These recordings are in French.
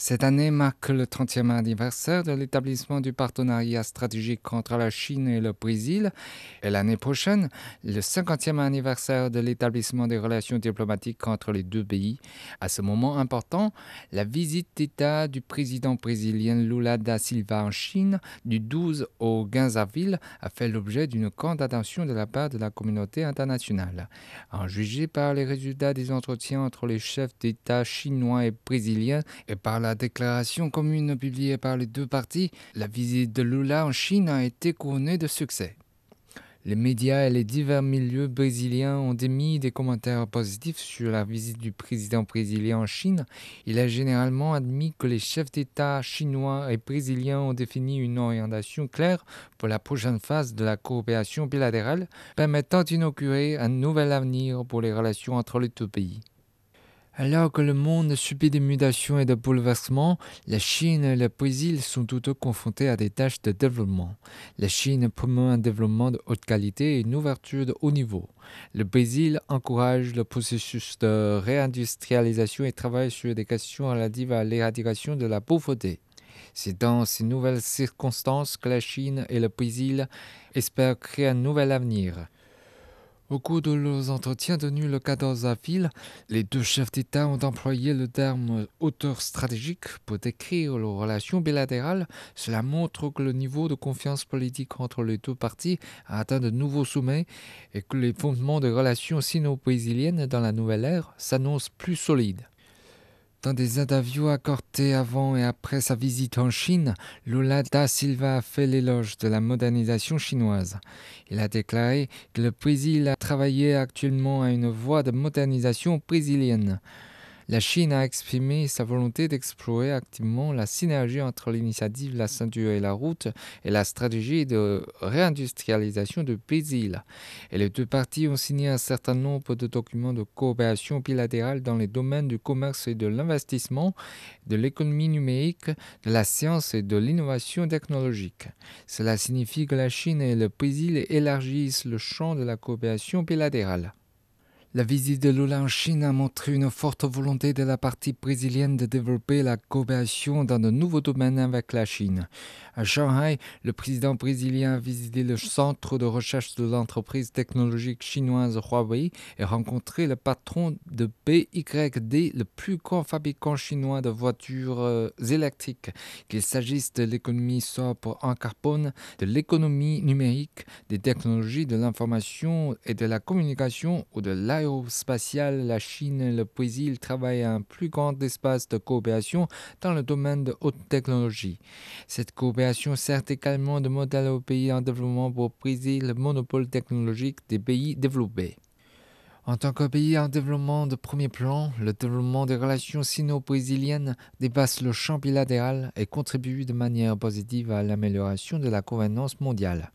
Cette année marque le 30e anniversaire de l'établissement du partenariat stratégique entre la Chine et le Brésil et l'année prochaine, le 50e anniversaire de l'établissement des relations diplomatiques entre les deux pays. À ce moment important, la visite d'État du président brésilien Lula da Silva en Chine du 12 au 15 avril a fait l'objet d'une grande attention de la part de la communauté internationale. En juger par les résultats des entretiens entre les chefs d'État chinois et brésiliens et par la déclaration commune publiée par les deux parties, la visite de Lula en Chine a été couronnée de succès. Les médias et les divers milieux brésiliens ont émis des commentaires positifs sur la visite du président brésilien en Chine. Il a généralement admis que les chefs d'État chinois et brésiliens ont défini une orientation claire pour la prochaine phase de la coopération bilatérale, permettant d'inaugurer un nouvel avenir pour les relations entre les deux pays. Alors que le monde subit des mutations et des bouleversements, la Chine et le Brésil sont tous deux confrontés à des tâches de développement. La Chine promeut un développement de haute qualité et une ouverture de haut niveau. Le Brésil encourage le processus de réindustrialisation et travaille sur des questions relatives à l'éradication de la pauvreté. C'est dans ces nouvelles circonstances que la Chine et le Brésil espèrent créer un nouvel avenir. Au cours de leurs entretiens tenus le 14 avril, les deux chefs d'État ont employé le terme hauteur stratégique pour décrire leurs relations bilatérales. Cela montre que le niveau de confiance politique entre les deux parties a atteint de nouveaux sommets et que les fondements des relations sino-brésiliennes dans la nouvelle ère s'annoncent plus solides. Dans des interviews accordées avant et après sa visite en Chine, Lula da Silva a fait l'éloge de la modernisation chinoise. Il a déclaré que le Brésil a travaillé actuellement à une voie de modernisation brésilienne. La Chine a exprimé sa volonté d'explorer activement la synergie entre l'initiative La ceinture et la route et la stratégie de réindustrialisation du Brésil. Et les deux parties ont signé un certain nombre de documents de coopération bilatérale dans les domaines du commerce et de l'investissement, de l'économie numérique, de la science et de l'innovation technologique. Cela signifie que la Chine et le Brésil élargissent le champ de la coopération bilatérale. La visite de Lula en Chine a montré une forte volonté de la partie brésilienne de développer la coopération dans de nouveaux domaines avec la Chine. À Shanghai, le président brésilien a visité le centre de recherche de l'entreprise technologique chinoise Huawei et rencontré le patron de BYD, le plus grand fabricant chinois de voitures euh, électriques, qu'il s'agisse de l'économie sobre en carbone, de l'économie numérique, des technologies de l'information et de la communication ou de la aérospatiale, la Chine et le Brésil travaillent à un plus grand espace de coopération dans le domaine de haute technologie. Cette coopération sert également de modèle aux pays en développement pour briser le monopole technologique des pays développés. En tant que pays en développement de premier plan, le développement des relations sino-brésiliennes dépasse le champ bilatéral et contribue de manière positive à l'amélioration de la gouvernance mondiale.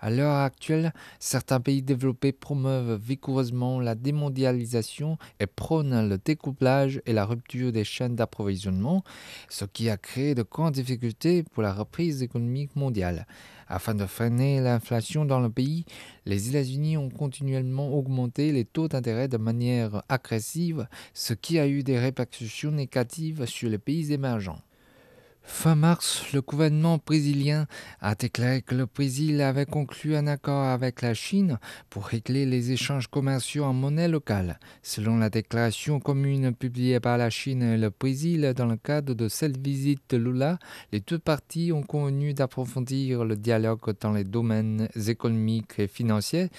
À l'heure actuelle, certains pays développés promeuvent vigoureusement la démondialisation et prônent le découplage et la rupture des chaînes d'approvisionnement, ce qui a créé de grandes difficultés pour la reprise économique mondiale. Afin de freiner l'inflation dans le pays, les États-Unis ont continuellement augmenté les taux d'intérêt de manière agressive, ce qui a eu des répercussions négatives sur les pays émergents. Fin mars, le gouvernement brésilien a déclaré que le Brésil avait conclu un accord avec la Chine pour régler les échanges commerciaux en monnaie locale. Selon la déclaration commune publiée par la Chine et le Brésil dans le cadre de cette visite de Lula, les deux parties ont convenu d'approfondir le dialogue dans les domaines économiques et financiers,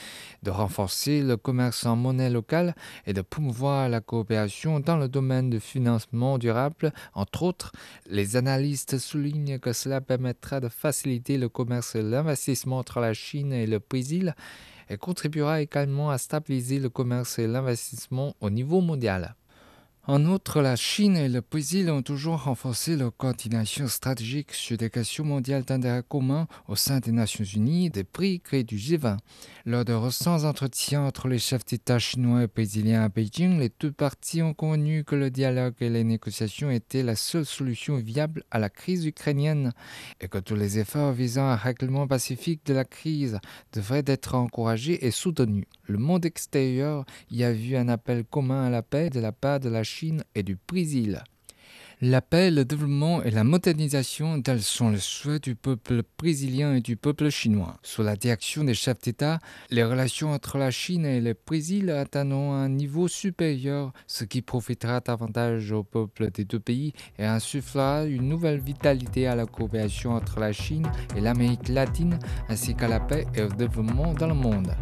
de renforcer le commerce en monnaie locale et de promouvoir la coopération dans le domaine du financement durable, entre autres les analyses souligne que cela permettra de faciliter le commerce et l'investissement entre la Chine et le Brésil et contribuera également à stabiliser le commerce et l'investissement au niveau mondial. En outre, la Chine et le Brésil ont toujours renforcé leur coordination stratégique sur des questions mondiales d'intérêt commun au sein des Nations Unies, des prix et du G20. Lors de récents entretiens entre les chefs d'État chinois et brésiliens à Beijing, les deux parties ont convenu que le dialogue et les négociations étaient la seule solution viable à la crise ukrainienne et que tous les efforts visant un règlement pacifique de la crise devraient être encouragés et soutenus. Le monde extérieur y a vu un appel commun à la paix de la part de la Chine Et du Brésil. La paix, le développement et la modernisation, tels sont les souhaits du peuple brésilien et du peuple chinois. Sous la direction des chefs d'État, les relations entre la Chine et le Brésil atteindront un niveau supérieur, ce qui profitera davantage au peuple des deux pays et insufflera une nouvelle vitalité à la coopération entre la Chine et l'Amérique latine, ainsi qu'à la paix et au développement dans le monde.